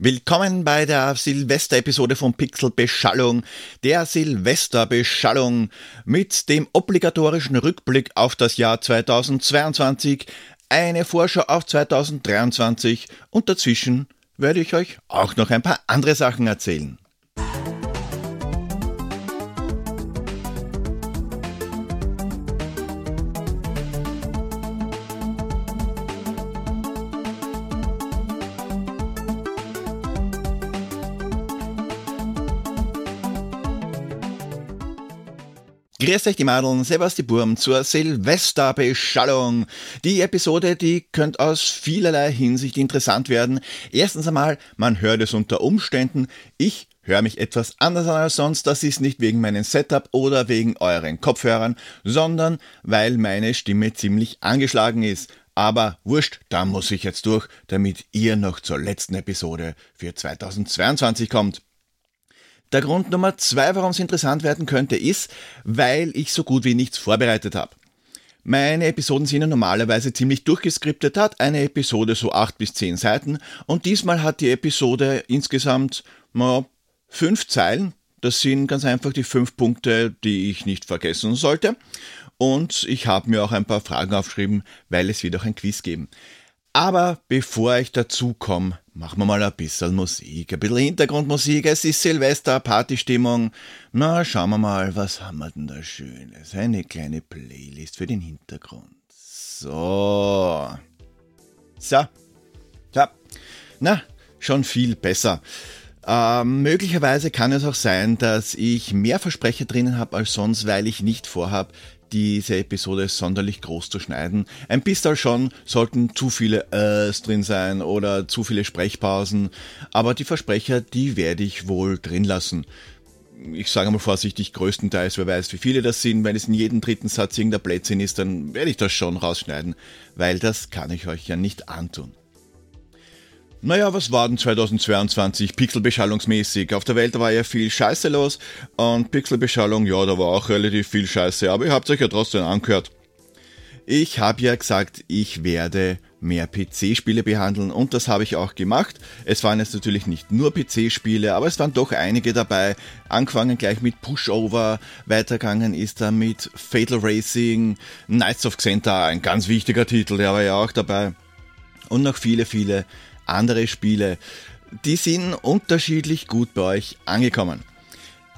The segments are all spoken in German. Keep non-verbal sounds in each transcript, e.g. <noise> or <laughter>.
Willkommen bei der Silvester-Episode von Pixel Beschallung, der Silvester-Beschallung mit dem obligatorischen Rückblick auf das Jahr 2022, eine Vorschau auf 2023 und dazwischen werde ich euch auch noch ein paar andere Sachen erzählen. Grüß euch die Madeln, Sebastian Burm zur Silvesterbeschallung. Die Episode, die könnte aus vielerlei Hinsicht interessant werden. Erstens einmal, man hört es unter Umständen. Ich höre mich etwas anders an als sonst. Das ist nicht wegen meinem Setup oder wegen euren Kopfhörern, sondern weil meine Stimme ziemlich angeschlagen ist. Aber wurscht, da muss ich jetzt durch, damit ihr noch zur letzten Episode für 2022 kommt. Der Grund Nummer zwei, warum es interessant werden könnte, ist, weil ich so gut wie nichts vorbereitet habe. Meine Episoden sind ja normalerweise ziemlich durchgeskriptet, hat eine Episode so acht bis zehn Seiten und diesmal hat die Episode insgesamt na, fünf Zeilen. Das sind ganz einfach die fünf Punkte, die ich nicht vergessen sollte. Und ich habe mir auch ein paar Fragen aufgeschrieben, weil es wird auch ein Quiz geben. Aber bevor ich dazu komme, machen wir mal ein bisschen Musik, ein bisschen Hintergrundmusik. Es ist Silvester, Partystimmung. Na, schauen wir mal, was haben wir denn da Schönes? Eine kleine Playlist für den Hintergrund. So. So. So. Na, schon viel besser. Ähm, möglicherweise kann es auch sein, dass ich mehr Versprecher drinnen habe als sonst, weil ich nicht vorhabe, diese Episode sonderlich groß zu schneiden. Ein bisschen schon sollten zu viele Äs drin sein oder zu viele Sprechpausen, aber die Versprecher, die werde ich wohl drin lassen. Ich sage mal vorsichtig, größtenteils, wer weiß, wie viele das sind. Wenn es in jedem dritten Satz irgendein Blödsinn ist, dann werde ich das schon rausschneiden, weil das kann ich euch ja nicht antun. Naja, was war denn 2022 pixelbeschallungsmäßig? Auf der Welt war ja viel Scheiße los und Pixelbeschallung, ja, da war auch relativ viel Scheiße, aber ihr habt euch ja trotzdem angehört. Ich habe ja gesagt, ich werde mehr PC-Spiele behandeln und das habe ich auch gemacht. Es waren jetzt natürlich nicht nur PC-Spiele, aber es waren doch einige dabei. Angefangen gleich mit Pushover, weitergegangen ist da mit Fatal Racing, Knights of Xenta, ein ganz wichtiger Titel, der war ja auch dabei. Und noch viele, viele andere Spiele, die sind unterschiedlich gut bei euch angekommen.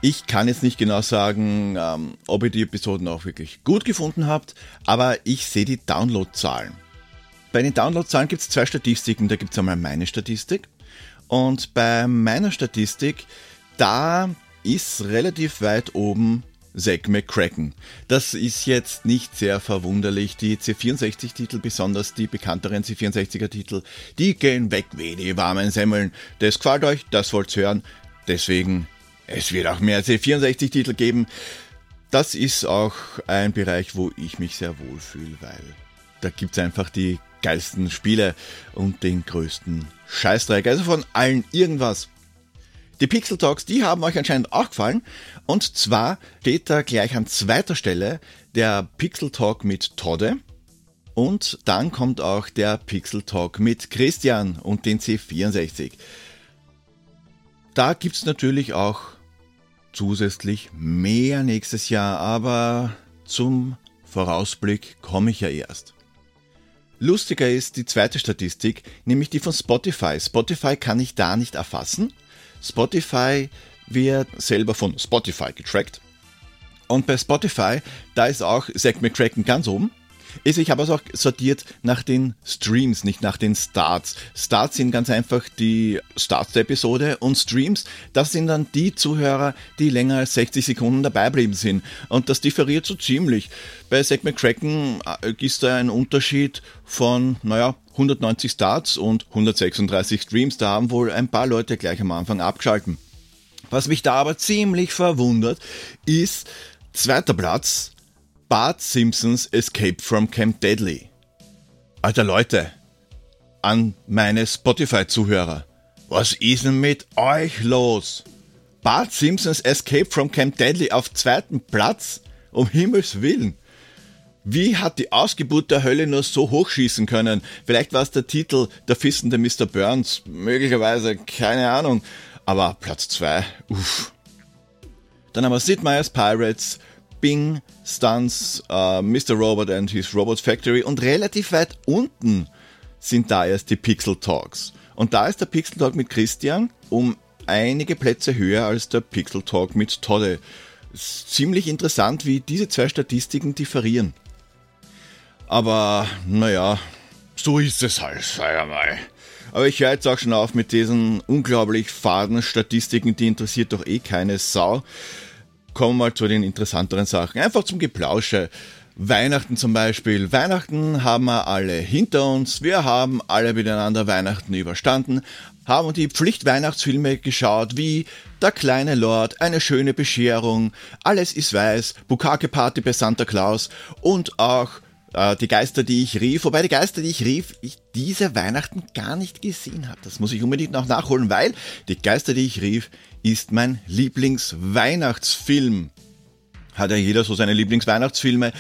Ich kann jetzt nicht genau sagen, ähm, ob ihr die Episoden auch wirklich gut gefunden habt, aber ich sehe die Downloadzahlen. Bei den Downloadzahlen gibt es zwei Statistiken. Da gibt es einmal meine Statistik und bei meiner Statistik, da ist relativ weit oben Zack McCracken. Das ist jetzt nicht sehr verwunderlich. Die C64-Titel, besonders die bekannteren C64er-Titel, die gehen weg wie die warmen Semmeln. Das gefällt euch, das wollt's hören. Deswegen, es wird auch mehr C64-Titel geben. Das ist auch ein Bereich, wo ich mich sehr wohl fühle, weil da gibt's einfach die geilsten Spiele und den größten Scheißdreck. Also von allen irgendwas. Die Pixel Talks, die haben euch anscheinend auch gefallen. Und zwar steht da gleich an zweiter Stelle der Pixel Talk mit Todde. Und dann kommt auch der Pixel Talk mit Christian und den C64. Da gibt's natürlich auch zusätzlich mehr nächstes Jahr, aber zum Vorausblick komme ich ja erst. Lustiger ist die zweite Statistik, nämlich die von Spotify. Spotify kann ich da nicht erfassen. Spotify wird selber von Spotify getrackt. Und bei Spotify, da ist auch Zack McCracken ganz oben. Ich habe es auch sortiert nach den Streams, nicht nach den Starts. Starts sind ganz einfach die Starts der Episode und Streams, das sind dann die Zuhörer, die länger als 60 Sekunden dabei bleiben sind. Und das differiert so ziemlich. Bei Zack McCracken äh, ist da ein Unterschied von, naja, 190 Starts und 136 Streams. Da haben wohl ein paar Leute gleich am Anfang abgeschalten. Was mich da aber ziemlich verwundert, ist zweiter Platz Bart Simpsons Escape from Camp Deadly. Alter Leute, an meine Spotify-Zuhörer, was ist denn mit euch los? Bart Simpsons Escape from Camp Deadly auf zweiten Platz? Um Himmels Willen. Wie hat die Ausgeburt der Hölle nur so hochschießen können? Vielleicht war es der Titel Der fissende Mr. Burns, möglicherweise, keine Ahnung. Aber Platz 2, uff. Dann haben wir Sid Meier's Pirates, Bing, Stunts, uh, Mr. Robot and his Robot Factory und relativ weit unten sind da erst die Pixel Talks. Und da ist der Pixel Talk mit Christian um einige Plätze höher als der Pixel Talk mit Todde. Ziemlich interessant, wie diese zwei Statistiken differieren. Aber naja, so ist es halt, sag mal. Aber ich höre jetzt auch schon auf mit diesen unglaublich faden Statistiken, die interessiert doch eh keine Sau. Kommen wir mal zu den interessanteren Sachen. Einfach zum Geplausche. Weihnachten zum Beispiel. Weihnachten haben wir alle hinter uns. Wir haben alle miteinander Weihnachten überstanden, haben die Pflichtweihnachtsfilme geschaut, wie Der kleine Lord, Eine schöne Bescherung, Alles ist weiß, Bukake Party bei Santa Claus und auch äh, Die Geister, die ich rief. Wobei die Geister, die ich rief, ich diese Weihnachten gar nicht gesehen habe. Das muss ich unbedingt noch nachholen, weil Die Geister, die ich rief, ist mein Lieblingsweihnachtsfilm hat ja jeder so seine Lieblingsweihnachtsfilme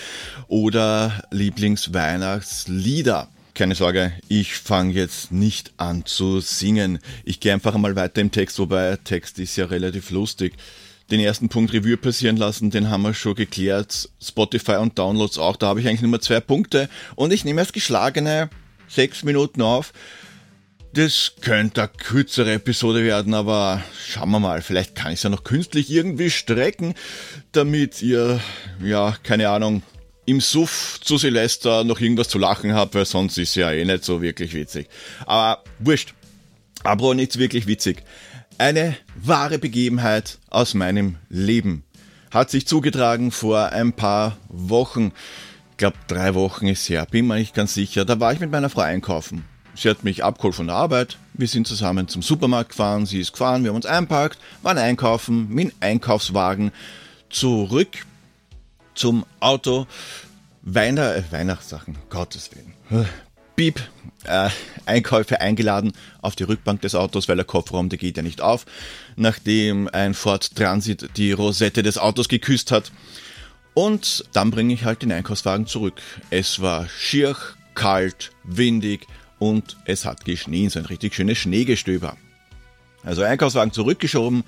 oder Lieblingsweihnachtslieder. Keine Sorge, ich fange jetzt nicht an zu singen. Ich gehe einfach mal weiter im Text, wobei Text ist ja relativ lustig. Den ersten Punkt Revue passieren lassen, den haben wir schon geklärt. Spotify und Downloads auch, da habe ich eigentlich nur zwei Punkte. Und ich nehme erst geschlagene sechs Minuten auf. Das könnte eine kürzere Episode werden, aber schauen wir mal, vielleicht kann ich es ja noch künstlich irgendwie strecken, damit ihr, ja, keine Ahnung, im Suff zu Silvester noch irgendwas zu lachen habt, weil sonst ist ja eh nicht so wirklich witzig. Aber wurscht. Aber nichts wirklich witzig. Eine wahre Begebenheit aus meinem Leben hat sich zugetragen vor ein paar Wochen. Ich glaube, drei Wochen ist her, bin mir nicht ganz sicher. Da war ich mit meiner Frau einkaufen. Sie hat mich abgeholt von der Arbeit. Wir sind zusammen zum Supermarkt gefahren. Sie ist gefahren. Wir haben uns einpackt, waren einkaufen mit dem Einkaufswagen zurück zum Auto. Weiner, äh, Weihnachtssachen, Gottes Willen. Piep, äh, Einkäufe eingeladen auf die Rückbank des Autos, weil der Kofferraum, der geht ja nicht auf, nachdem ein Ford Transit die Rosette des Autos geküsst hat. Und dann bringe ich halt den Einkaufswagen zurück. Es war schier, kalt, windig, und es hat geschnien, so ein richtig schönes Schneegestöber. Also Einkaufswagen zurückgeschoben,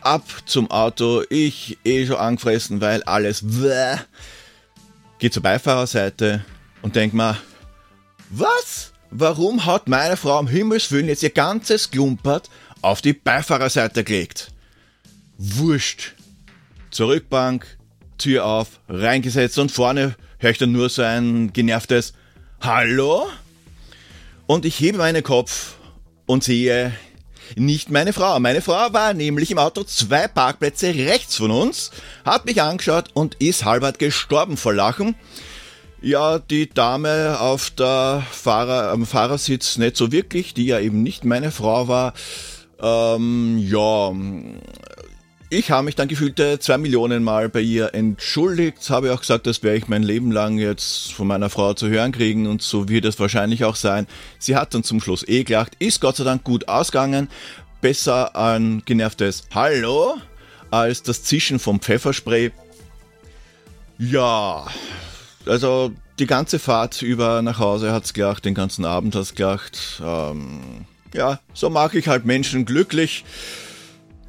ab zum Auto, ich eh schon angefressen, weil alles bläh, geh zur Beifahrerseite und denk mal, was? Warum hat meine Frau am Himmelswillen jetzt ihr ganzes Klumpert auf die Beifahrerseite gelegt? Wurscht. Zurückbank, Tür auf, reingesetzt und vorne höre ich dann nur so ein genervtes Hallo? Und ich hebe meinen Kopf und sehe nicht meine Frau. Meine Frau war nämlich im Auto zwei Parkplätze rechts von uns, hat mich angeschaut und ist halbert gestorben vor Lachen. Ja, die Dame auf der Fahrer, am Fahrersitz nicht so wirklich, die ja eben nicht meine Frau war. Ähm, ja, ich habe mich dann gefühlte zwei Millionen Mal bei ihr entschuldigt, habe auch gesagt, das werde ich mein Leben lang jetzt von meiner Frau zu hören kriegen und so wird es wahrscheinlich auch sein. Sie hat dann zum Schluss eh gelacht, ist Gott sei Dank gut ausgegangen. Besser ein genervtes Hallo als das Zischen vom Pfefferspray. Ja, also die ganze Fahrt über nach Hause hat's gelacht, den ganzen Abend hat's gelacht. Ähm, ja, so mag ich halt Menschen glücklich.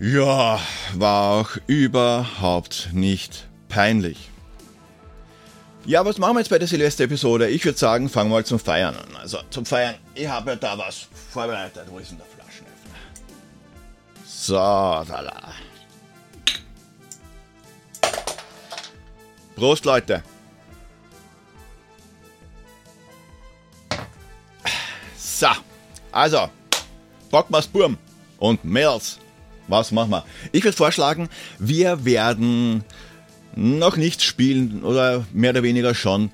Ja, war auch überhaupt nicht peinlich. Ja, was machen wir jetzt bei der Silvester-Episode? Ich würde sagen, fangen wir mal zum Feiern an. Also zum Feiern, ich habe ja da was vorbereitet. Wo ist denn der Flaschenöffner? So, da la. Prost, Leute. So, also, Bockmas Burm und Mädels was machen wir? Ich würde vorschlagen, wir werden noch nichts spielen oder mehr oder weniger schon.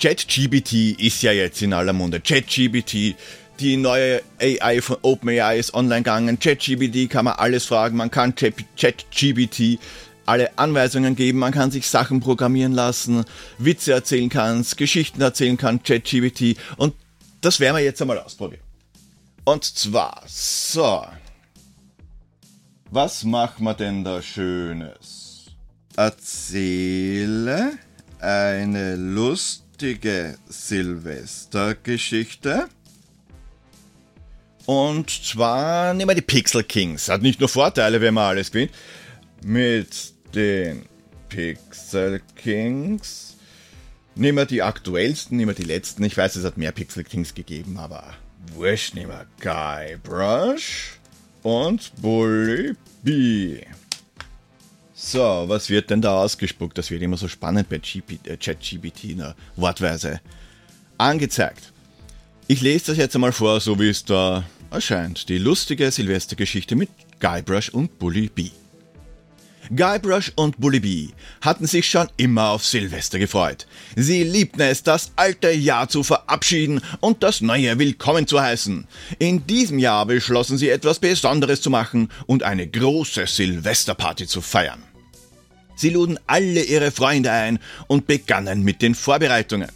ChatGBT ist ja jetzt in aller Munde. ChatGBT, die neue AI von OpenAI ist online gegangen. ChatGBT kann man alles fragen. Man kann ChatGBT alle Anweisungen geben. Man kann sich Sachen programmieren lassen, Witze erzählen kann, Geschichten erzählen kann, ChatGBT. Und das werden wir jetzt einmal ausprobieren. Und zwar, so, was machen wir denn da Schönes? Erzähle eine lustige Silvestergeschichte. Und zwar nehmen wir die Pixel Kings. Hat nicht nur Vorteile, wenn man alles gewinnt. Mit den Pixel Kings nehmen wir die aktuellsten, nehmen wir die letzten. Ich weiß, es hat mehr Pixel Kings gegeben, aber wurscht, nehmen wir Guybrush und Bully B. So, was wird denn da ausgespuckt? Das wird immer so spannend bei äh, ChatGPT, ne? Wortweise angezeigt. Ich lese das jetzt einmal vor, so wie es da erscheint. Die lustige Silvestergeschichte mit Guybrush und Bully B. Guybrush und Bully B hatten sich schon immer auf Silvester gefreut. Sie liebten es, das alte Jahr zu verabschieden und das neue willkommen zu heißen. In diesem Jahr beschlossen sie etwas Besonderes zu machen und eine große Silvesterparty zu feiern. Sie luden alle ihre Freunde ein und begannen mit den Vorbereitungen.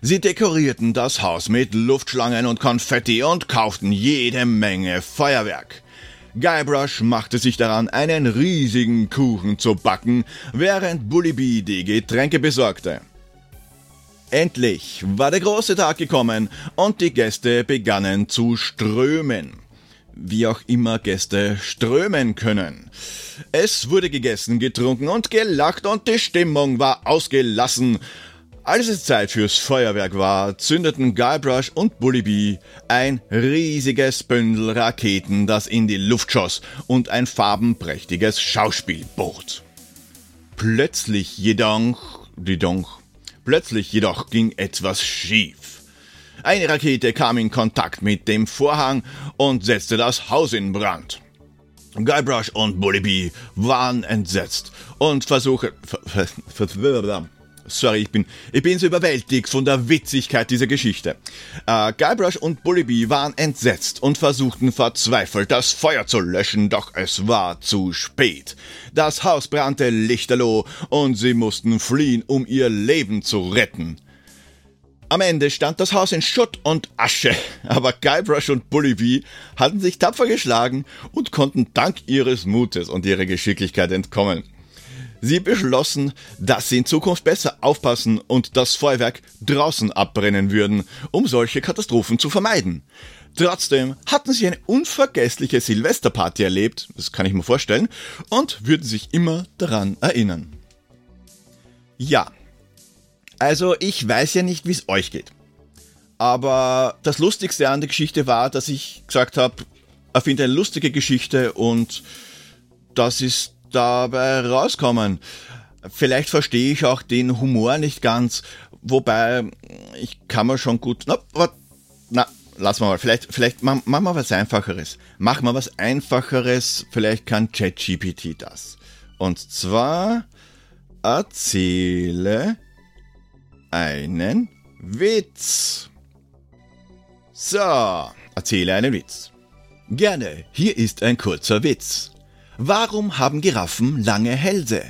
Sie dekorierten das Haus mit Luftschlangen und Konfetti und kauften jede Menge Feuerwerk. Guybrush machte sich daran, einen riesigen Kuchen zu backen, während Bully Bee die Getränke besorgte. Endlich war der große Tag gekommen und die Gäste begannen zu strömen. Wie auch immer Gäste strömen können. Es wurde gegessen, getrunken und gelacht und die Stimmung war ausgelassen. Als es Zeit fürs Feuerwerk war, zündeten Guybrush und Bullybee ein riesiges Bündel Raketen, das in die Luft schoss und ein farbenprächtiges Schauspiel bot. Plötzlich jedoch, jedoch, plötzlich jedoch ging etwas schief. Eine Rakete kam in Kontakt mit dem Vorhang und setzte das Haus in Brand. Guybrush und Bullybee waren entsetzt und versuchten, Sorry, ich bin, ich bin so überwältigt von der Witzigkeit dieser Geschichte. Äh, Guybrush und Bullybee waren entsetzt und versuchten verzweifelt, das Feuer zu löschen, doch es war zu spät. Das Haus brannte lichterloh und sie mussten fliehen, um ihr Leben zu retten. Am Ende stand das Haus in Schutt und Asche, <laughs> aber Guybrush und Bullybee hatten sich tapfer geschlagen und konnten dank ihres Mutes und ihrer Geschicklichkeit entkommen. Sie beschlossen, dass sie in Zukunft besser aufpassen und das Feuerwerk draußen abbrennen würden, um solche Katastrophen zu vermeiden. Trotzdem hatten sie eine unvergessliche Silvesterparty erlebt, das kann ich mir vorstellen, und würden sich immer daran erinnern. Ja, also ich weiß ja nicht, wie es euch geht. Aber das Lustigste an der Geschichte war, dass ich gesagt habe, erfinde eine lustige Geschichte und das ist dabei rauskommen. Vielleicht verstehe ich auch den Humor nicht ganz, wobei ich kann mir schon gut. Na, na lassen wir mal. Vielleicht, vielleicht machen wir was Einfacheres. Machen wir was Einfacheres. Vielleicht kann ChatGPT das. Und zwar erzähle einen Witz. So, erzähle einen Witz. Gerne, hier ist ein kurzer Witz. Warum haben Giraffen lange Hälse?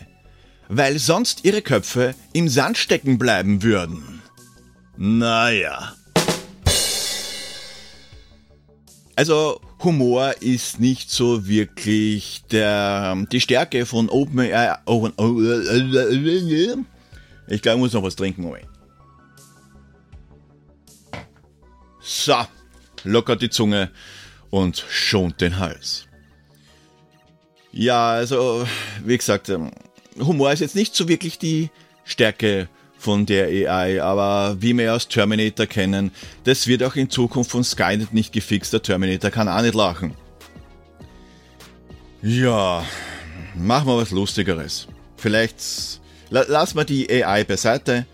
Weil sonst ihre Köpfe im Sand stecken bleiben würden. Naja. Also Humor ist nicht so wirklich der, die Stärke von OpenAI. Open, ich glaube, ich muss noch was trinken. Moment. So, lockert die Zunge und schont den Hals. Ja, also, wie gesagt, ähm, Humor ist jetzt nicht so wirklich die Stärke von der AI, aber wie wir aus Terminator kennen, das wird auch in Zukunft von Skynet nicht gefixt. Der Terminator kann auch nicht lachen. Ja, machen wir was Lustigeres. Vielleicht la lassen wir die AI beiseite.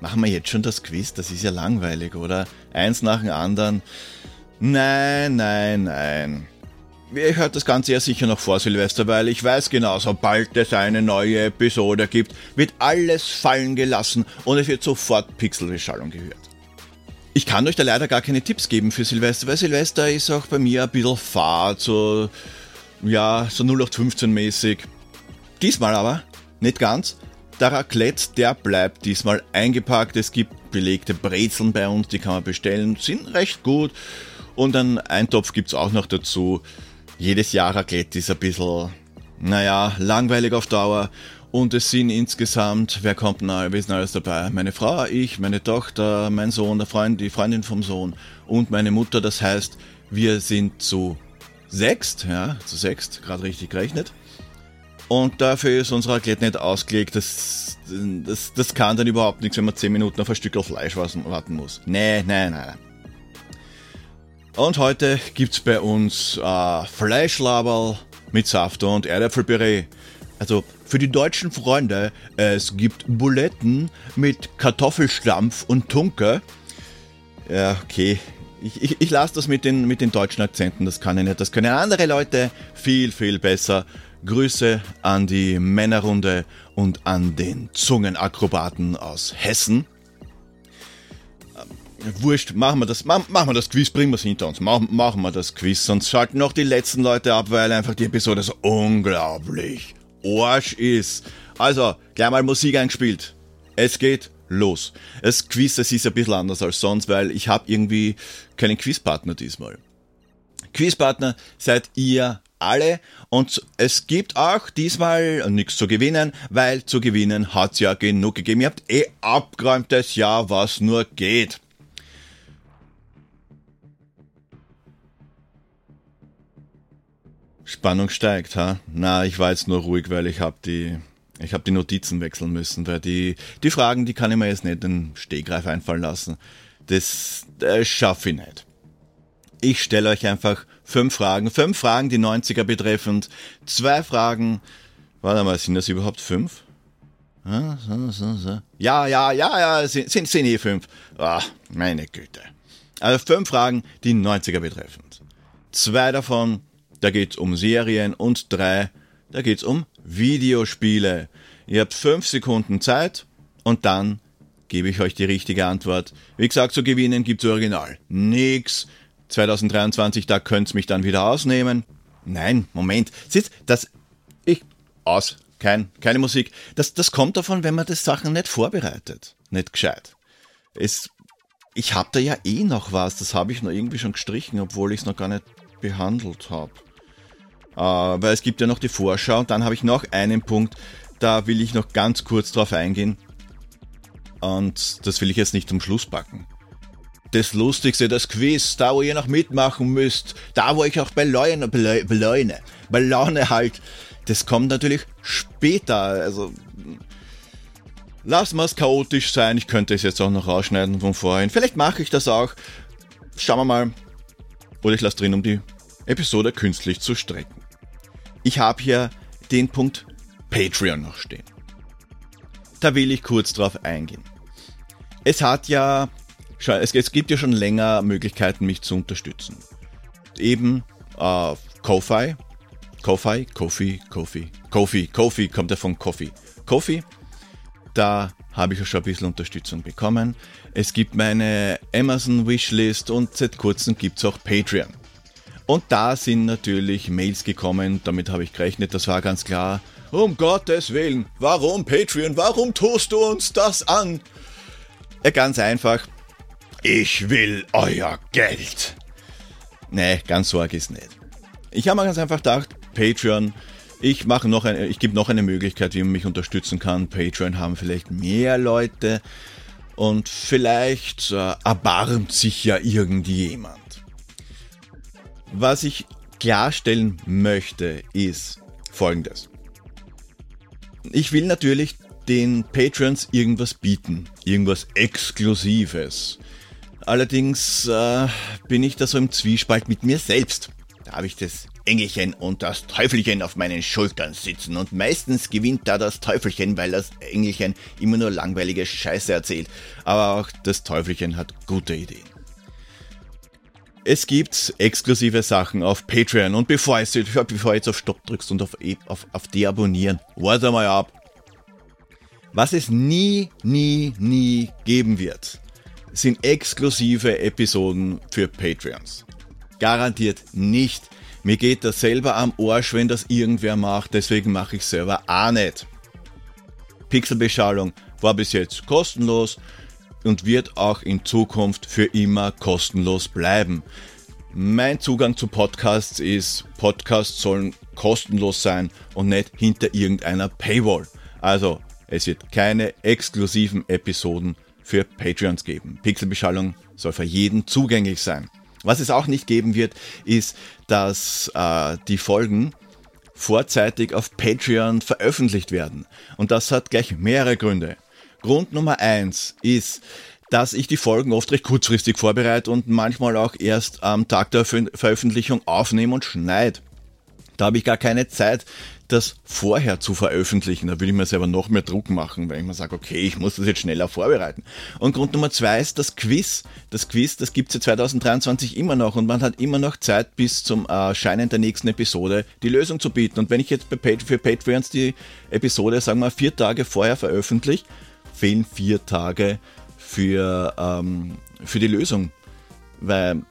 Machen wir jetzt schon das Quiz, das ist ja langweilig, oder? Eins nach dem anderen. Nein, nein, nein. Ihr hört das Ganze ja sicher noch vor Silvester, weil ich weiß genau, sobald es eine neue Episode gibt, wird alles fallen gelassen und es wird sofort Pixelbeschallung gehört. Ich kann euch da leider gar keine Tipps geben für Silvester, weil Silvester ist auch bei mir ein bisschen fad, so, ja, so 0815 mäßig. Diesmal aber, nicht ganz. Der Raclette, der bleibt diesmal eingepackt. Es gibt belegte Brezeln bei uns, die kann man bestellen, sind recht gut. Und einen Eintopf gibt's auch noch dazu jedes Jahr Raclette ist ein bisschen, naja, langweilig auf Dauer. Und es sind insgesamt, wer kommt nahe, wir sind alles dabei. Meine Frau, ich, meine Tochter, mein Sohn, der Freund, die Freundin vom Sohn und meine Mutter. Das heißt, wir sind zu sechst, ja, zu sechst, gerade richtig gerechnet. Und dafür ist unser Raclette nicht ausgelegt. Das, das, das kann dann überhaupt nichts, wenn man 10 Minuten auf ein Stück Fleisch warten muss. Nee, nein, nein. Und heute gibt's bei uns äh, Fleischlaberl mit Saft und Erdäpfelpüree. Also für die deutschen Freunde, es gibt Buletten mit Kartoffelstampf und Tunke. Ja, okay. Ich, ich, ich lasse das mit den, mit den deutschen Akzenten, das kann ich nicht. Das können andere Leute viel, viel besser. Grüße an die Männerrunde und an den Zungenakrobaten aus Hessen. Wurscht, machen wir das, machen wir das Quiz, bringen wir es hinter uns. Machen, machen wir das Quiz, sonst schalten noch die letzten Leute ab, weil einfach die Episode so unglaublich Arsch ist. Also, gleich mal Musik eingespielt. Es geht los. Das Quiz, das ist ein bisschen anders als sonst, weil ich habe irgendwie keinen Quizpartner diesmal. Quizpartner seid ihr alle und es gibt auch diesmal nichts zu gewinnen, weil zu gewinnen hat's ja genug gegeben. Ihr habt eh abgeräumtes Jahr, was nur geht. Spannung steigt, ha? Na, ich war jetzt nur ruhig, weil ich habe die ich habe die Notizen wechseln müssen, weil die die Fragen, die kann ich mir jetzt nicht in den Stehgreif einfallen lassen. Das, das schaffe ich nicht. Ich stelle euch einfach fünf Fragen. Fünf Fragen, die 90er betreffend. Zwei Fragen. Warte mal, sind das überhaupt fünf? Ja, ja, ja, ja, sind, sind, sind eh fünf. Ach, meine Güte. Also fünf Fragen, die 90er betreffend. Zwei davon, da geht's um Serien und drei, da geht's um Videospiele. Ihr habt fünf Sekunden Zeit und dann gebe ich euch die richtige Antwort. Wie gesagt, zu gewinnen gibt's Original. Nix. 2023, da könnt's mich dann wieder ausnehmen. Nein, Moment. Sitz, das, ich, aus. Kein, keine Musik. Das, das kommt davon, wenn man das Sachen nicht vorbereitet. Nicht gescheit. Es, ich hab da ja eh noch was. Das habe ich noch irgendwie schon gestrichen, obwohl ich es noch gar nicht behandelt habe. Uh, weil es gibt ja noch die Vorschau und dann habe ich noch einen Punkt, da will ich noch ganz kurz drauf eingehen. Und das will ich jetzt nicht zum Schluss packen das Lustigste, das Quiz, da wo ihr noch mitmachen müsst, da wo ich auch bei Laune, bei Laune, bei Laune halt, das kommt natürlich später. Also wir es chaotisch sein. Ich könnte es jetzt auch noch rausschneiden von vorhin. Vielleicht mache ich das auch. Schauen wir mal. Oder ich lasse drin, um die Episode künstlich zu strecken. Ich habe hier den Punkt Patreon noch stehen. Da will ich kurz drauf eingehen. Es hat ja es, gibt ja schon länger Möglichkeiten, mich zu unterstützen. Eben äh, Ko-Fi, Ko-Fi, Kofi, Kofi, Kofi, Kofi kommt ja von Kofi. Kofi, da habe ich ja schon ein bisschen Unterstützung bekommen. Es gibt meine Amazon Wishlist und seit kurzem gibt es auch Patreon. Und da sind natürlich Mails gekommen, damit habe ich gerechnet, das war ganz klar. Um Gottes Willen, warum Patreon? Warum tust du uns das an? Ja, ganz einfach, ich will euer Geld. Nee, ganz so arg ist nicht. Ich habe mir ganz einfach gedacht, Patreon, ich mache noch eine, ich gebe noch eine Möglichkeit, wie man mich unterstützen kann. Patreon haben vielleicht mehr Leute und vielleicht äh, erbarmt sich ja irgendjemand. Was ich klarstellen möchte, ist folgendes. Ich will natürlich den Patrons irgendwas bieten, irgendwas Exklusives. Allerdings äh, bin ich da so im Zwiespalt mit mir selbst. Da habe ich das Engelchen und das Teufelchen auf meinen Schultern sitzen und meistens gewinnt da das Teufelchen, weil das Engelchen immer nur langweilige Scheiße erzählt. Aber auch das Teufelchen hat gute Ideen. Es gibt exklusive Sachen auf Patreon und bevor, ich, bevor jetzt auf Stopp drückst und auf, auf, auf Deabonnieren, warte mal ab. Was es nie, nie, nie geben wird, sind exklusive Episoden für Patreons. Garantiert nicht. Mir geht das selber am Arsch, wenn das irgendwer macht, deswegen mache ich selber auch nicht. Pixelbeschallung war bis jetzt kostenlos und wird auch in Zukunft für immer kostenlos bleiben. Mein Zugang zu Podcasts ist, Podcasts sollen kostenlos sein und nicht hinter irgendeiner Paywall. Also, es wird keine exklusiven Episoden für Patreons geben. Pixelbeschallung soll für jeden zugänglich sein. Was es auch nicht geben wird, ist, dass äh, die Folgen vorzeitig auf Patreon veröffentlicht werden. Und das hat gleich mehrere Gründe. Grund Nummer eins ist, dass ich die Folgen oft recht kurzfristig vorbereite und manchmal auch erst am Tag der Veröffentlichung aufnehme und schneide. Da habe ich gar keine Zeit, das vorher zu veröffentlichen. Da würde ich mir selber noch mehr Druck machen, weil ich mir sage, okay, ich muss das jetzt schneller vorbereiten. Und Grund Nummer zwei ist das Quiz. Das Quiz, das gibt es ja 2023 immer noch und man hat immer noch Zeit bis zum Erscheinen der nächsten Episode die Lösung zu bieten. Und wenn ich jetzt für Patreons die Episode, sagen wir, vier Tage vorher veröffentliche, fehlen vier Tage für, ähm, für die Lösung. Weil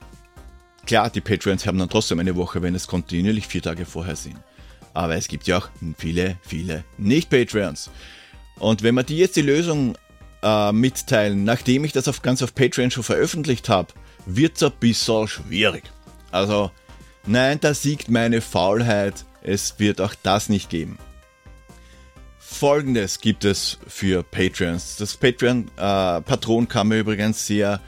klar, die Patreons haben dann trotzdem eine Woche, wenn es kontinuierlich vier Tage vorher sind. Aber es gibt ja auch viele, viele Nicht-Patreons. Und wenn wir die jetzt die Lösung äh, mitteilen, nachdem ich das auf, ganz auf Patreon schon veröffentlicht habe, wird es ein bisschen schwierig. Also, nein, da siegt meine Faulheit. Es wird auch das nicht geben. Folgendes gibt es für Patreons. Das Patreon-Patron äh, kann mir übrigens sehr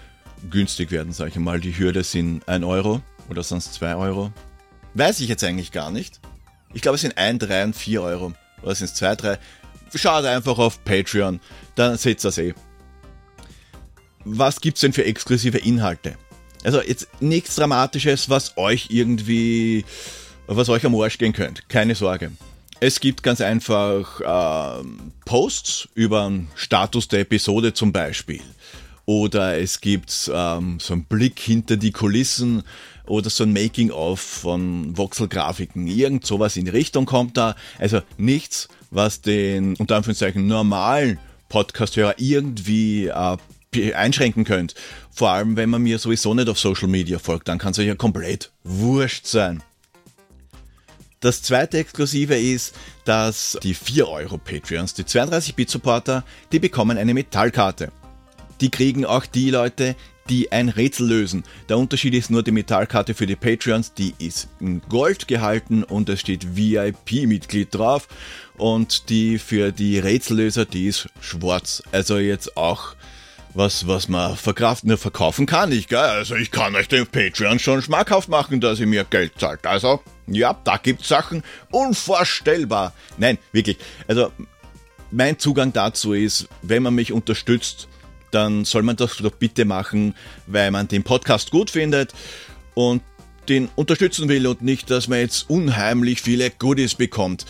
günstig werden, sage ich mal. Die Hürde sind 1 Euro oder sonst 2 Euro. Weiß ich jetzt eigentlich gar nicht. Ich glaube, es sind 1, 3 und 4 Euro. Oder sind es 2, 3? Schaut einfach auf Patreon, dann seht ihr das eh. Was gibt es denn für exklusive Inhalte? Also jetzt nichts Dramatisches, was euch irgendwie, was euch am Arsch gehen könnt. Keine Sorge. Es gibt ganz einfach äh, Posts über den Status der Episode zum Beispiel. Oder es gibt ähm, so einen Blick hinter die Kulissen oder so ein Making-of von Voxel-Grafiken. Irgend sowas in die Richtung kommt da. Also nichts, was den unter Anführungszeichen normalen Podcast-Hörer irgendwie äh, einschränken könnt. Vor allem, wenn man mir sowieso nicht auf Social Media folgt, dann kann es euch ja komplett wurscht sein. Das zweite Exklusive ist, dass die 4 Euro Patreons, die 32-Bit-Supporter, die bekommen eine Metallkarte. Die kriegen auch die Leute, die ein Rätsel lösen. Der Unterschied ist nur die Metallkarte für die Patreons, die ist in Gold gehalten und es steht VIP-Mitglied drauf. Und die für die Rätsellöser, die ist schwarz. Also jetzt auch was, was man verkraften, nur verkaufen kann ich, gell? Also ich kann euch den Patreon schon schmackhaft machen, dass ihr mir Geld zahlt. Also, ja, da gibt's Sachen unvorstellbar. Nein, wirklich. Also, mein Zugang dazu ist, wenn man mich unterstützt, dann soll man das doch bitte machen, weil man den Podcast gut findet und den unterstützen will und nicht, dass man jetzt unheimlich viele Goodies bekommt.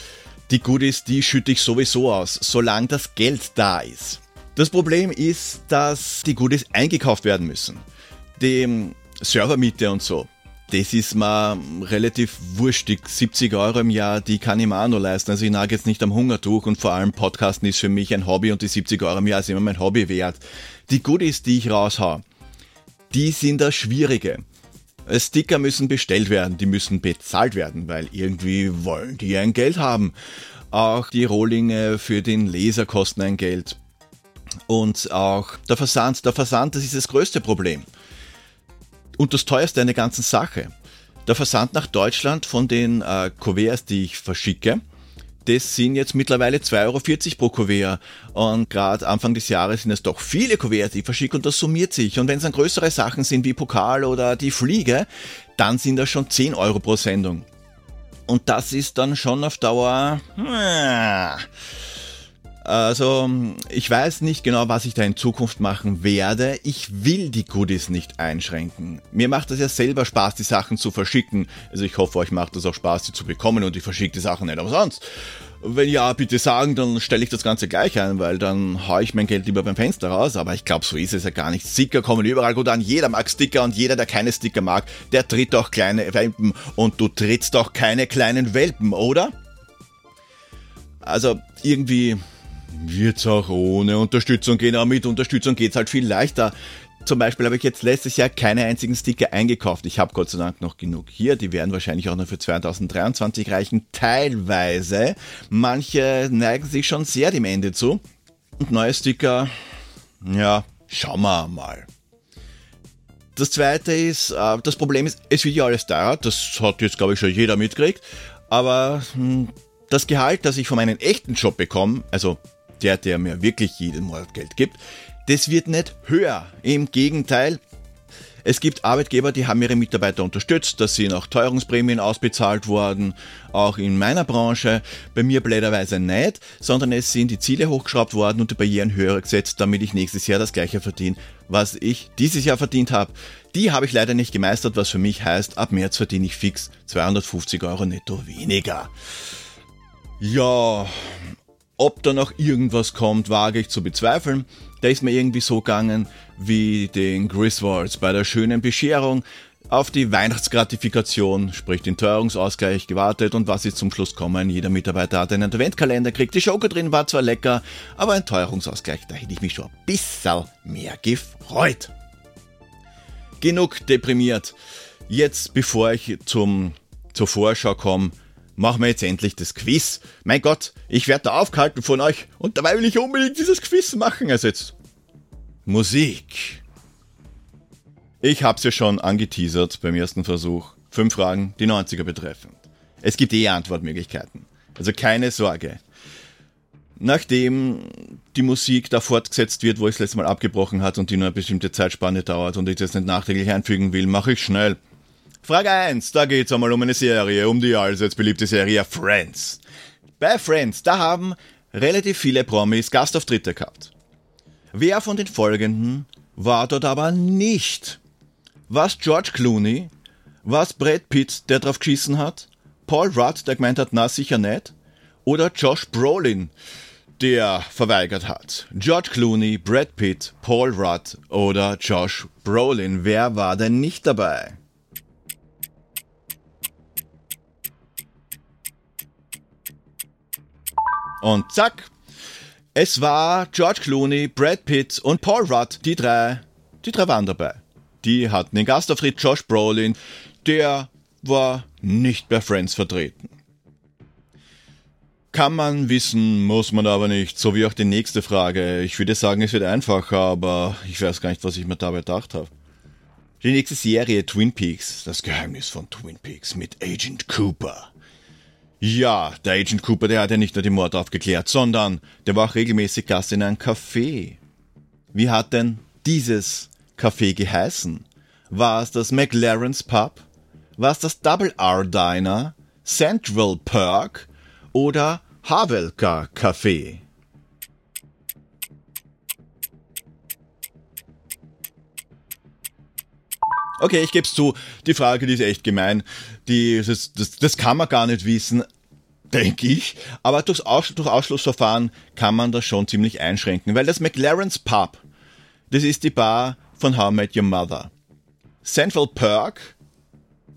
Die Goodies, die schütte ich sowieso aus, solange das Geld da ist. Das Problem ist, dass die Goodies eingekauft werden müssen. Die Servermiete und so das ist mir relativ wurstig. 70 Euro im Jahr, die kann ich mir auch noch leisten. Also ich nage jetzt nicht am Hungertuch und vor allem Podcasten ist für mich ein Hobby und die 70 Euro im Jahr sind immer mein Hobby wert. Die Goodies, die ich raushau, die sind das Schwierige. Sticker müssen bestellt werden, die müssen bezahlt werden, weil irgendwie wollen die ein Geld haben. Auch die Rohlinge für den Leser kosten ein Geld. Und auch der Versand. Der Versand, das ist das größte Problem und das teuerste an der ganzen Sache. Der Versand nach Deutschland von den äh, Kuverts, die ich verschicke, das sind jetzt mittlerweile 2,40 Euro pro Kuvert. Und gerade Anfang des Jahres sind es doch viele Kuverts, die ich verschicke und das summiert sich. Und wenn es dann größere Sachen sind wie Pokal oder die Fliege, dann sind das schon 10 Euro pro Sendung. Und das ist dann schon auf Dauer... Äh, also, ich weiß nicht genau, was ich da in Zukunft machen werde. Ich will die Goodies nicht einschränken. Mir macht es ja selber Spaß, die Sachen zu verschicken. Also ich hoffe, euch macht es auch Spaß, die zu bekommen und ich verschicke die Sachen nicht umsonst. Wenn ja, bitte sagen, dann stelle ich das Ganze gleich ein, weil dann haue ich mein Geld lieber beim Fenster raus. Aber ich glaube, so ist es ja gar nicht. Sticker kommen überall gut an. Jeder mag Sticker und jeder, der keine Sticker mag, der tritt auch kleine Welpen. Und du trittst auch keine kleinen Welpen, oder? Also irgendwie wird es auch ohne Unterstützung gehen, aber mit Unterstützung geht es halt viel leichter. Zum Beispiel habe ich jetzt letztes Jahr keine einzigen Sticker eingekauft. Ich habe Gott sei Dank noch genug hier. Die werden wahrscheinlich auch noch für 2023 reichen. Teilweise. Manche neigen sich schon sehr dem Ende zu. Und neue Sticker, ja, schauen wir mal. Das zweite ist, äh, das Problem ist, es wird ja alles teurer. Das hat jetzt, glaube ich, schon jeder mitgekriegt. Aber hm, Das Gehalt, das ich von meinem echten Job bekomme, also der, der mir wirklich jeden Monat Geld gibt, das wird nicht höher. Im Gegenteil, es gibt Arbeitgeber, die haben ihre Mitarbeiter unterstützt, da sind auch Teuerungsprämien ausbezahlt worden, auch in meiner Branche. Bei mir blöderweise nicht, sondern es sind die Ziele hochgeschraubt worden und die Barrieren höher gesetzt, damit ich nächstes Jahr das gleiche verdiene, was ich dieses Jahr verdient habe. Die habe ich leider nicht gemeistert, was für mich heißt, ab März verdiene ich fix 250 Euro netto weniger. Ja, ob da noch irgendwas kommt, wage ich zu bezweifeln. Da ist mir irgendwie so gegangen wie den Griswolds bei der schönen Bescherung auf die Weihnachtsgratifikation, sprich den Teuerungsausgleich, gewartet und was ist zum Schluss kommen? Jeder Mitarbeiter hat einen Adventkalender gekriegt. Die Schoko drin war zwar lecker, aber ein Teuerungsausgleich, da hätte ich mich schon ein bisschen mehr gefreut. Genug deprimiert. Jetzt, bevor ich zum, zur Vorschau komme, machen wir jetzt endlich das Quiz. Mein Gott, ich werde da aufgehalten von euch und dabei will ich unbedingt dieses Quiz machen. Also jetzt Musik. Ich hab's ja schon angeteasert beim ersten Versuch. Fünf Fragen, die 90er betreffend. Es gibt eh Antwortmöglichkeiten. Also keine Sorge. Nachdem die Musik da fortgesetzt wird, wo ich das letzte Mal abgebrochen hat und die nur eine bestimmte Zeitspanne dauert und ich das nicht nachträglich einfügen will, mache ich schnell. Frage 1, da geht's einmal um eine Serie, um die allseits beliebte Serie Friends. Bei Friends, da haben relativ viele Promis Gastauftritte gehabt. Wer von den folgenden war dort aber nicht? Was George Clooney? Was Brad Pitt, der drauf geschissen hat? Paul Rudd, der gemeint hat, na sicher nicht? Oder Josh Brolin, der verweigert hat? George Clooney, Brad Pitt, Paul Rudd oder Josh Brolin? Wer war denn nicht dabei? Und zack. Es war George Clooney, Brad Pitt und Paul Rudd, die drei, die drei waren dabei. Die hatten den Gastauftritt Josh Brolin, der war nicht bei Friends vertreten. Kann man wissen, muss man aber nicht, so wie auch die nächste Frage. Ich würde sagen, es wird einfacher, aber ich weiß gar nicht, was ich mir dabei gedacht habe. Die nächste Serie Twin Peaks, das Geheimnis von Twin Peaks mit Agent Cooper. Ja, der Agent Cooper, der hat ja nicht nur den Mord aufgeklärt, sondern der war auch regelmäßig Gast in einem Café. Wie hat denn dieses Café geheißen? War es das McLaren's Pub? War es das Double R Diner? Central Perk? Oder Havelka Café? Okay, ich gebe es zu, die Frage, die ist echt gemein. Die, das, das, das kann man gar nicht wissen, denke ich. Aber durchs Aus, durch Ausschlussverfahren kann man das schon ziemlich einschränken, weil das McLaren's Pub, das ist die Bar von How I Met Your Mother. Central Perk,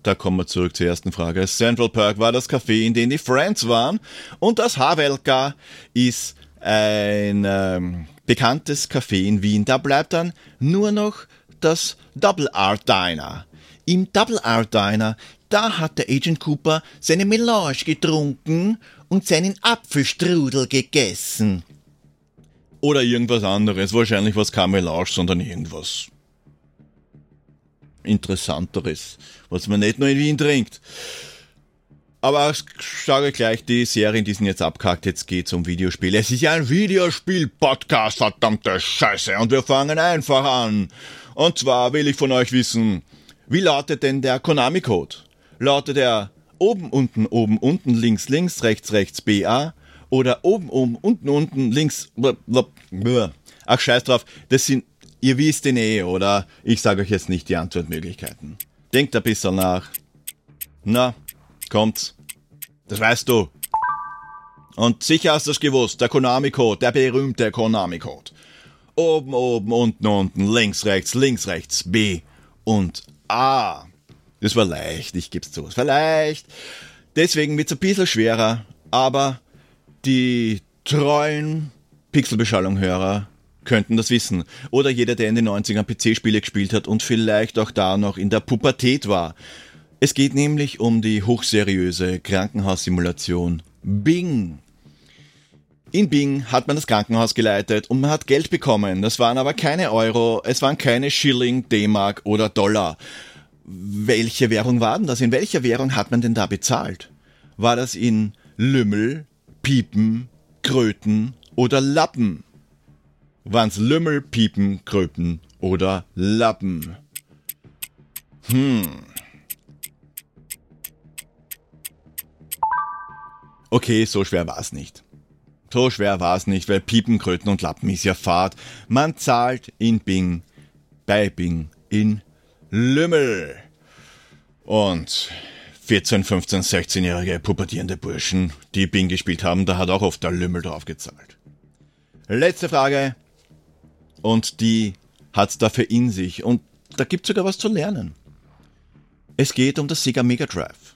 da kommen wir zurück zur ersten Frage. Central Perk war das Café, in dem die Friends waren. Und das Havelka ist ein ähm, bekanntes Café in Wien. Da bleibt dann nur noch das Double R Diner. Im Double R Diner, da hat der Agent Cooper seine Melange getrunken und seinen Apfelstrudel gegessen. Oder irgendwas anderes, wahrscheinlich was kein Melange, sondern irgendwas Interessanteres, was man nicht nur in Wien trinkt. Aber ich sage gleich, die Serien, die sind jetzt abgehakt, jetzt geht's um Videospiele. Es ist ja ein Videospiel-Podcast, verdammte Scheiße. Und wir fangen einfach an. Und zwar will ich von euch wissen, wie lautet denn der Konami-Code? Lautet er oben, unten, oben, unten, links, links, rechts, rechts, BA? Oder oben, oben, unten, unten, links, ach scheiß drauf, das sind, ihr wisst den eh, oder? Ich sage euch jetzt nicht die Antwortmöglichkeiten. Denkt ein bisschen nach. Na, kommt's. Das weißt du. Und sicher hast du es gewusst, der Konami-Code, der berühmte Konami-Code. Oben, oben, unten, unten, links, rechts, links, rechts, B und A. Das war leicht, ich geb's zu. Es war leicht. Deswegen wird's ein bisschen schwerer, aber die treuen Pixelbeschallung-Hörer könnten das wissen. Oder jeder, der in den 90ern PC-Spiele gespielt hat und vielleicht auch da noch in der Pubertät war. Es geht nämlich um die hochseriöse Krankenhaussimulation Bing. In Bing hat man das Krankenhaus geleitet und man hat Geld bekommen. Das waren aber keine Euro, es waren keine Schilling, D-Mark oder Dollar. Welche Währung war denn das? In welcher Währung hat man denn da bezahlt? War das in Lümmel, Piepen, Kröten oder Lappen? Waren's Lümmel, Piepen, Kröten oder Lappen? Hm. Okay, so schwer war's nicht. So schwer war's nicht, weil Piepen, Kröten und Lappen ist ja Fahrt. Man zahlt in Bing, bei Bing, in Lümmel. Und 14, 15, 16-jährige pubertierende Burschen, die Bing gespielt haben, da hat auch oft der Lümmel drauf gezahlt. Letzte Frage. Und die hat's dafür in sich. Und da gibt's sogar was zu lernen. Es geht um das Sega Mega Drive.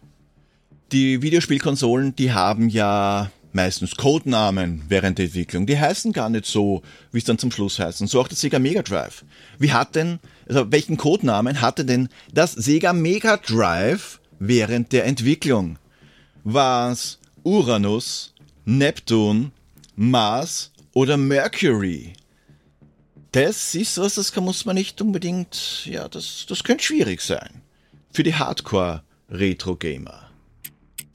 Die Videospielkonsolen, die haben ja meistens Codenamen während der Entwicklung. Die heißen gar nicht so, wie es dann zum Schluss heißen. So auch das Sega Mega Drive. Wie hat denn, also welchen Codenamen hatte denn das Sega Mega Drive während der Entwicklung? War es Uranus, Neptun, Mars oder Mercury? Das ist was, das muss man nicht unbedingt, ja, das, das könnte schwierig sein für die Hardcore-Retro-Gamer.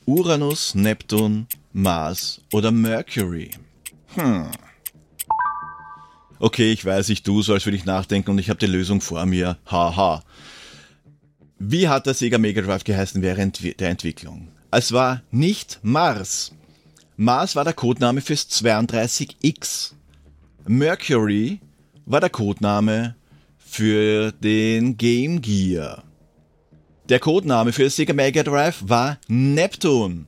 Uranus, Neptun, Mars oder Mercury? Hm. Okay, ich weiß, ich tu so, als würde ich nachdenken und ich habe die Lösung vor mir. Haha. Wie hat der Sega Mega Drive geheißen während der Entwicklung? Es war nicht Mars. Mars war der Codename fürs 32X. Mercury war der Codename für den Game Gear. Der Codename für Sega Mega Drive war Neptun.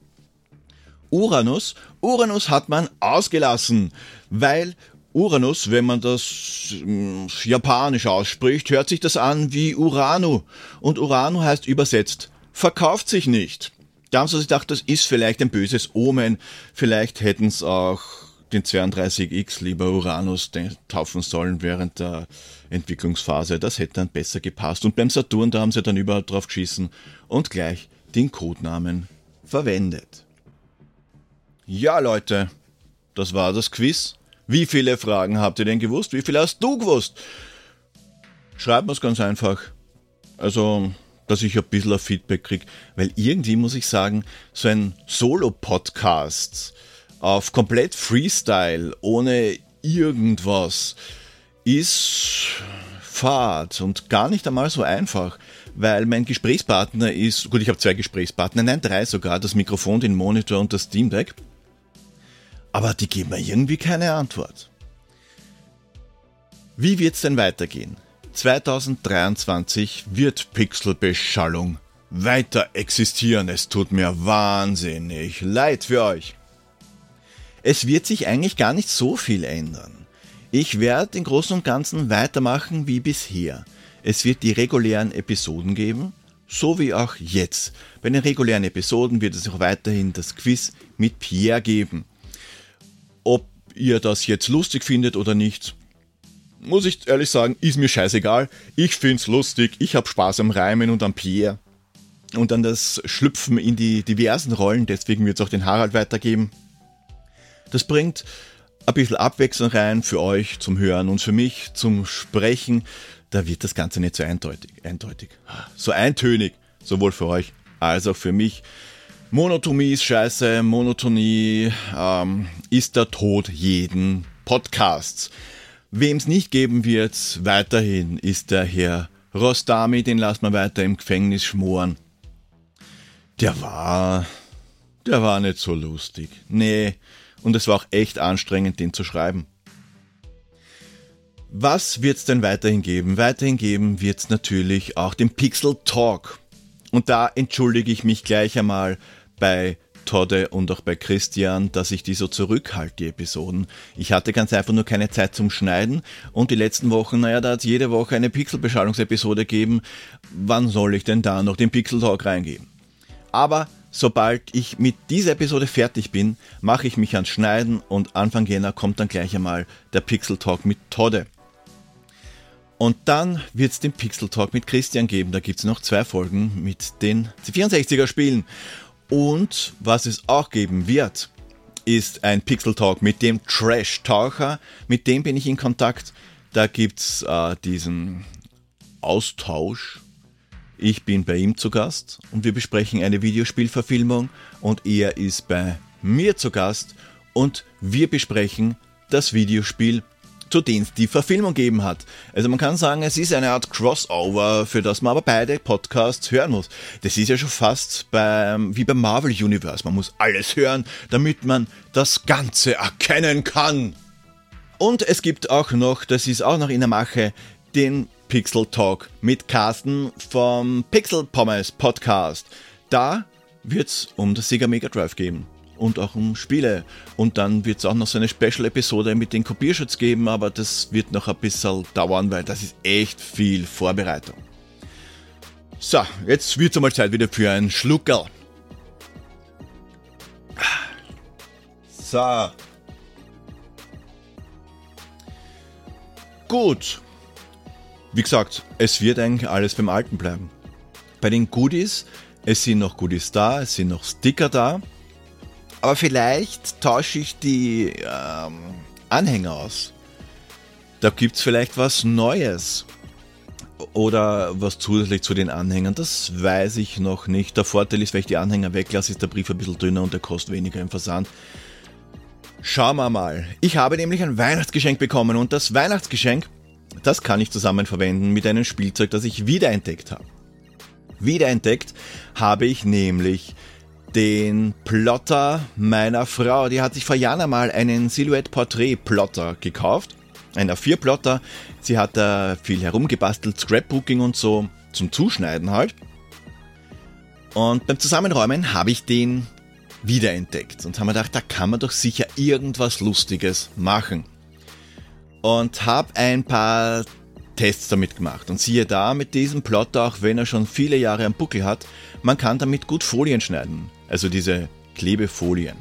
Uranus, Uranus hat man ausgelassen, weil Uranus, wenn man das äh, japanisch ausspricht, hört sich das an wie Uranu. Und Uranu heißt übersetzt, verkauft sich nicht. Da haben sie sich gedacht, das ist vielleicht ein böses Omen. Vielleicht hätten es auch den 32X lieber Uranus taufen sollen während der Entwicklungsphase. Das hätte dann besser gepasst. Und beim Saturn, da haben sie dann überall drauf geschissen und gleich den Codenamen verwendet. Ja, Leute, das war das Quiz. Wie viele Fragen habt ihr denn gewusst? Wie viele hast du gewusst? Schreibt mir's ganz einfach. Also, dass ich ein bisschen Feedback krieg, weil irgendwie muss ich sagen, so ein Solo-Podcast, auf komplett Freestyle, ohne irgendwas, ist fad und gar nicht einmal so einfach, weil mein Gesprächspartner ist, gut, ich habe zwei Gesprächspartner, nein, drei sogar, das Mikrofon, den Monitor und das Steam Deck, aber die geben mir irgendwie keine Antwort. Wie wird's denn weitergehen? 2023 wird Pixelbeschallung weiter existieren. Es tut mir wahnsinnig leid für euch. Es wird sich eigentlich gar nicht so viel ändern. Ich werde im Großen und Ganzen weitermachen wie bisher. Es wird die regulären Episoden geben, so wie auch jetzt. Bei den regulären Episoden wird es auch weiterhin das Quiz mit Pierre geben. Ihr das jetzt lustig findet oder nicht, muss ich ehrlich sagen, ist mir scheißegal. Ich find's lustig, ich hab Spaß am Reimen und am Pierre. Und an das Schlüpfen in die diversen Rollen, deswegen wird es auch den Harald weitergeben. Das bringt ein bisschen Abwechslung rein für euch zum Hören und für mich zum Sprechen. Da wird das Ganze nicht so eindeutig, eindeutig, so eintönig, sowohl für euch als auch für mich. Monotomie ist scheiße, Monotonie ähm, ist der Tod jeden Podcasts. Wem es nicht geben wird, weiterhin ist der Herr Rostami, den lassen wir weiter im Gefängnis schmoren. Der war, der war nicht so lustig. Nee, und es war auch echt anstrengend, den zu schreiben. Was wird es denn weiterhin geben? Weiterhin geben wird es natürlich auch den Pixel Talk. Und da entschuldige ich mich gleich einmal bei Todde und auch bei Christian, dass ich die so zurückhalte, die Episoden. Ich hatte ganz einfach nur keine Zeit zum Schneiden und die letzten Wochen, naja, da hat es jede Woche eine Pixelbeschallungsepisode gegeben. Wann soll ich denn da noch den Pixel Talk reingeben? Aber Sobald ich mit dieser Episode fertig bin, mache ich mich ans Schneiden und Anfang Jänner kommt dann gleich einmal der Pixel Talk mit Todde. Und dann wird es den Pixel Talk mit Christian geben. Da gibt es noch zwei Folgen mit den C64er Spielen. Und was es auch geben wird, ist ein Pixel Talk mit dem Trash Taucher. Mit dem bin ich in Kontakt. Da gibt es äh, diesen Austausch ich bin bei ihm zu Gast und wir besprechen eine Videospielverfilmung und er ist bei mir zu Gast und wir besprechen das Videospiel, zu dem es die Verfilmung gegeben hat. Also man kann sagen, es ist eine Art Crossover, für das man aber beide Podcasts hören muss. Das ist ja schon fast beim, wie beim Marvel Universe. Man muss alles hören, damit man das Ganze erkennen kann. Und es gibt auch noch, das ist auch noch in der Mache, den Pixel Talk mit Carsten vom Pixel Pommes Podcast. Da wird es um das Sega Mega Drive gehen und auch um Spiele. Und dann wird es auch noch so eine Special-Episode mit den Kopierschutz geben, aber das wird noch ein bisschen dauern, weil das ist echt viel Vorbereitung. So, jetzt wird es einmal Zeit wieder für einen Schluckerl. So. Gut. Wie gesagt, es wird eigentlich alles beim Alten bleiben. Bei den Goodies, es sind noch Goodies da, es sind noch Sticker da. Aber vielleicht tausche ich die ähm, Anhänger aus. Da gibt es vielleicht was Neues. Oder was zusätzlich zu den Anhängern, das weiß ich noch nicht. Der Vorteil ist, wenn ich die Anhänger weglasse, ist der Brief ein bisschen dünner und der kostet weniger im Versand. Schauen wir mal. Ich habe nämlich ein Weihnachtsgeschenk bekommen und das Weihnachtsgeschenk, das kann ich zusammen verwenden mit einem Spielzeug, das ich wiederentdeckt habe. Wiederentdeckt habe ich nämlich den Plotter meiner Frau. Die hat sich vor Jahren einmal einen Silhouette-Portrait-Plotter gekauft. Ein A4-Plotter. Sie hat da viel herumgebastelt, Scrapbooking und so zum Zuschneiden halt. Und beim Zusammenräumen habe ich den wiederentdeckt und haben mir gedacht, da kann man doch sicher irgendwas Lustiges machen. Und habe ein paar Tests damit gemacht. Und siehe da, mit diesem Plotter, auch wenn er schon viele Jahre am Buckel hat, man kann damit gut Folien schneiden also diese Klebefolien.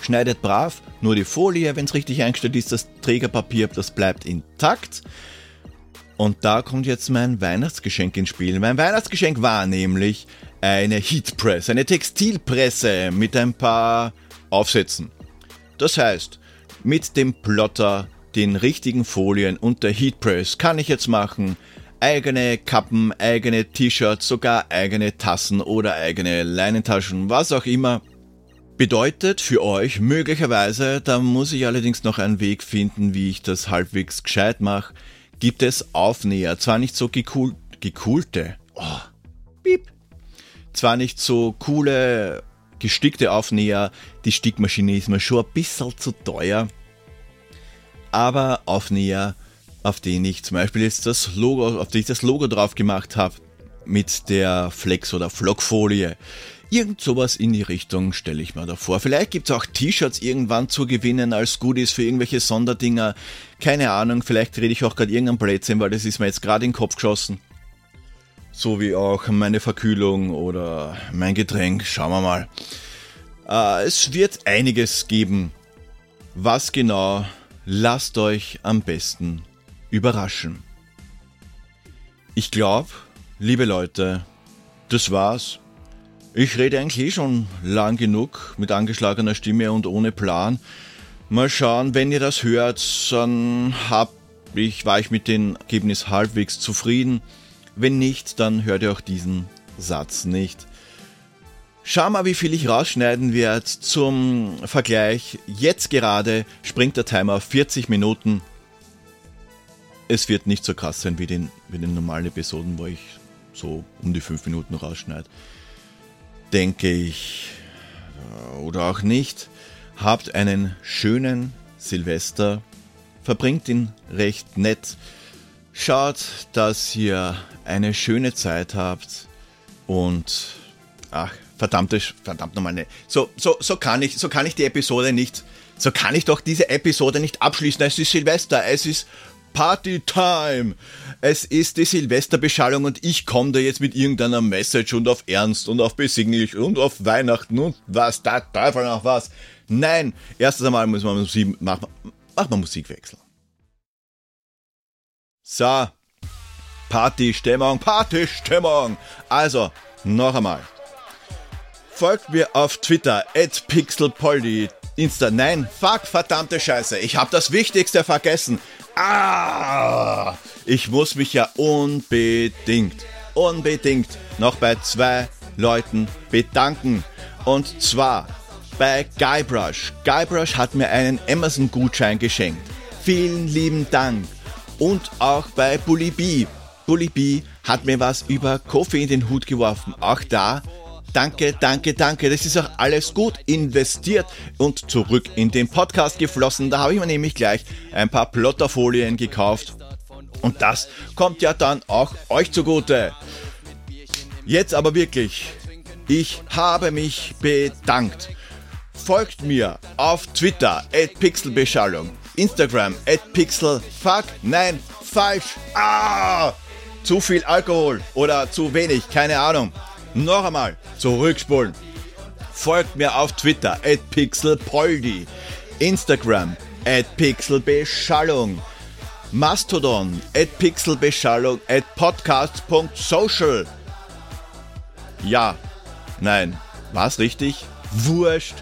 Schneidet brav nur die Folie, wenn es richtig eingestellt ist, das Trägerpapier, das bleibt intakt. Und da kommt jetzt mein Weihnachtsgeschenk ins Spiel. Mein Weihnachtsgeschenk war nämlich eine Heatpress, eine Textilpresse mit ein paar Aufsätzen. Das heißt, mit dem Plotter, den richtigen Folien und der Heatpress kann ich jetzt machen eigene Kappen, eigene T-Shirts, sogar eigene Tassen oder eigene Leinentaschen, was auch immer. Bedeutet für euch möglicherweise, da muss ich allerdings noch einen Weg finden, wie ich das halbwegs gescheit mache, gibt es Aufnäher. Zwar nicht so gekul gekulte, oh, piep. Zwar nicht so coole gestickte Aufnäher, die Stickmaschine ist mir schon ein bisschen zu teuer, aber Aufnäher auf den ich zum Beispiel jetzt das Logo, auf die ich das Logo drauf gemacht habe, mit der Flex- oder Flockfolie. Irgend sowas in die Richtung stelle ich mir da vor. Vielleicht gibt es auch T-Shirts irgendwann zu gewinnen als Goodies für irgendwelche Sonderdinger. Keine Ahnung, vielleicht rede ich auch gerade irgendein Blödsinn, weil das ist mir jetzt gerade in den Kopf geschossen. So wie auch meine Verkühlung oder mein Getränk. Schauen wir mal. Äh, es wird einiges geben. Was genau, lasst euch am besten überraschen. Ich glaube, liebe Leute, das war's. Ich rede eigentlich eh schon lang genug mit angeschlagener Stimme und ohne Plan. Mal schauen, wenn ihr das hört, dann hab ich, war ich mit dem Ergebnis halbwegs zufrieden. Wenn nicht, dann hört ihr auch diesen Satz nicht. Schau mal, wie viel ich rausschneiden werde. Zum Vergleich, jetzt gerade springt der Timer auf 40 Minuten es wird nicht so krass sein wie den, wie den normalen Episoden, wo ich so um die 5 Minuten rausschneide. Denke ich. Oder auch nicht. Habt einen schönen Silvester. Verbringt ihn recht nett. Schaut, dass ihr eine schöne Zeit habt. Und ach, verdammte, verdammt nochmal ne. So, so, so kann ich, so kann ich die Episode nicht, so kann ich doch diese Episode nicht abschließen. Es ist Silvester, es ist Party-Time! Es ist die Silvesterbeschallung und ich komme da jetzt mit irgendeiner Message und auf Ernst und auf Besinnlich und auf Weihnachten und was, da Teufel noch was. Nein, erstes einmal muss man Musik, machen mach mal Musikwechsel. So, Partystimmung, Partystimmung. Also, noch einmal. Folgt mir auf Twitter, at pixelpoldi, Insta, nein, fuck, verdammte Scheiße, ich habe das Wichtigste vergessen. Ah, ich muss mich ja unbedingt, unbedingt noch bei zwei Leuten bedanken. Und zwar bei Guybrush. Guybrush hat mir einen Amazon-Gutschein geschenkt. Vielen lieben Dank. Und auch bei Bully B. Bully B hat mir was über Kofi in den Hut geworfen. Auch da Danke, danke, danke. Das ist auch alles gut investiert und zurück in den Podcast geflossen. Da habe ich mir nämlich gleich ein paar Plotterfolien gekauft. Und das kommt ja dann auch euch zugute. Jetzt aber wirklich. Ich habe mich bedankt. Folgt mir auf Twitter at Pixelbeschallung, Instagram at Pixelfuck, nein, falsch, ah, zu viel Alkohol oder zu wenig, keine Ahnung. Noch einmal, zurückspulen. Folgt mir auf Twitter at pixelpoldi, Instagram at pixelbeschallung, Mastodon at pixelbeschallung at podcast.social. Ja, nein, war's richtig? Wurscht.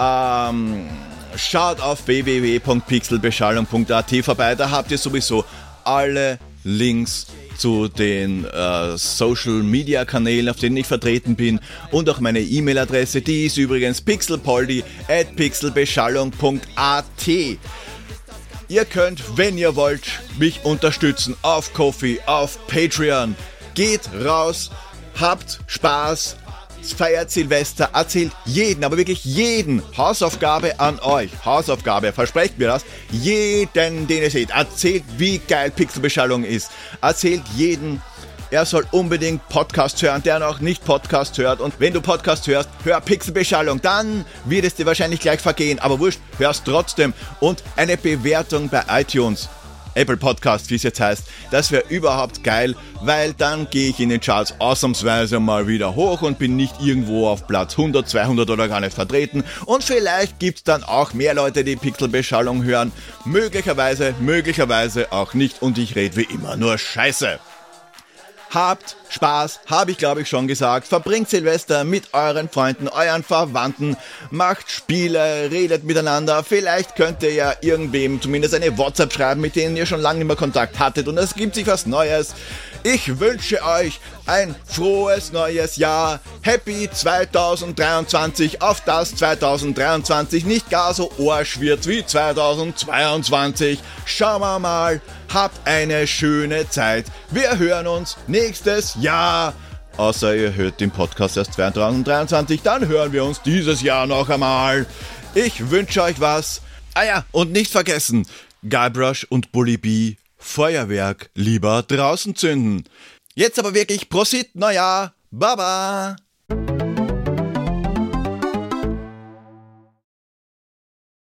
Ähm, schaut auf www.pixelbeschallung.at vorbei, da habt ihr sowieso alle Links zu den äh, Social Media Kanälen, auf denen ich vertreten bin und auch meine E-Mail-Adresse, die ist übrigens pixelpoldi at pixelbeschallung.at. Ihr könnt, wenn ihr wollt, mich unterstützen auf Kofi, auf Patreon. Geht raus, habt Spaß, feiert Silvester, erzählt jeden, aber wirklich jeden Hausaufgabe an euch. Hausaufgabe, versprecht mir das. Jeden, den ihr seht, erzählt, wie geil Pixelbeschallung ist. Erzählt jeden, er soll unbedingt Podcast hören, der noch nicht Podcast hört. Und wenn du Podcast hörst, hör Pixelbeschallung. Dann wird es dir wahrscheinlich gleich vergehen. Aber wurscht, hörst trotzdem. Und eine Bewertung bei iTunes. Apple Podcast, wie es jetzt heißt. Das wäre überhaupt geil, weil dann gehe ich in den Charts ausnahmsweise mal wieder hoch und bin nicht irgendwo auf Platz 100, 200 oder gar nicht vertreten. Und vielleicht gibt es dann auch mehr Leute, die Pixelbeschallung hören. Möglicherweise, möglicherweise auch nicht. Und ich rede wie immer nur Scheiße. Habt Spaß, habe ich glaube ich schon gesagt. Verbringt Silvester mit euren Freunden, euren Verwandten, macht Spiele, redet miteinander. Vielleicht könnt ihr ja irgendwem zumindest eine WhatsApp schreiben, mit denen ihr schon lange nicht mehr Kontakt hattet und es gibt sich was Neues. Ich wünsche euch ein frohes neues Jahr. Happy 2023, auf das 2023 nicht gar so arsch wird wie 2022. Schauen wir mal. Habt eine schöne Zeit. Wir hören uns nächstes Jahr. Außer ihr hört den Podcast erst 2023, dann hören wir uns dieses Jahr noch einmal. Ich wünsche euch was. Ah ja, und nicht vergessen, Guybrush und Bully Bee Feuerwerk lieber draußen zünden. Jetzt aber wirklich Prosit, Neujahr, Baba!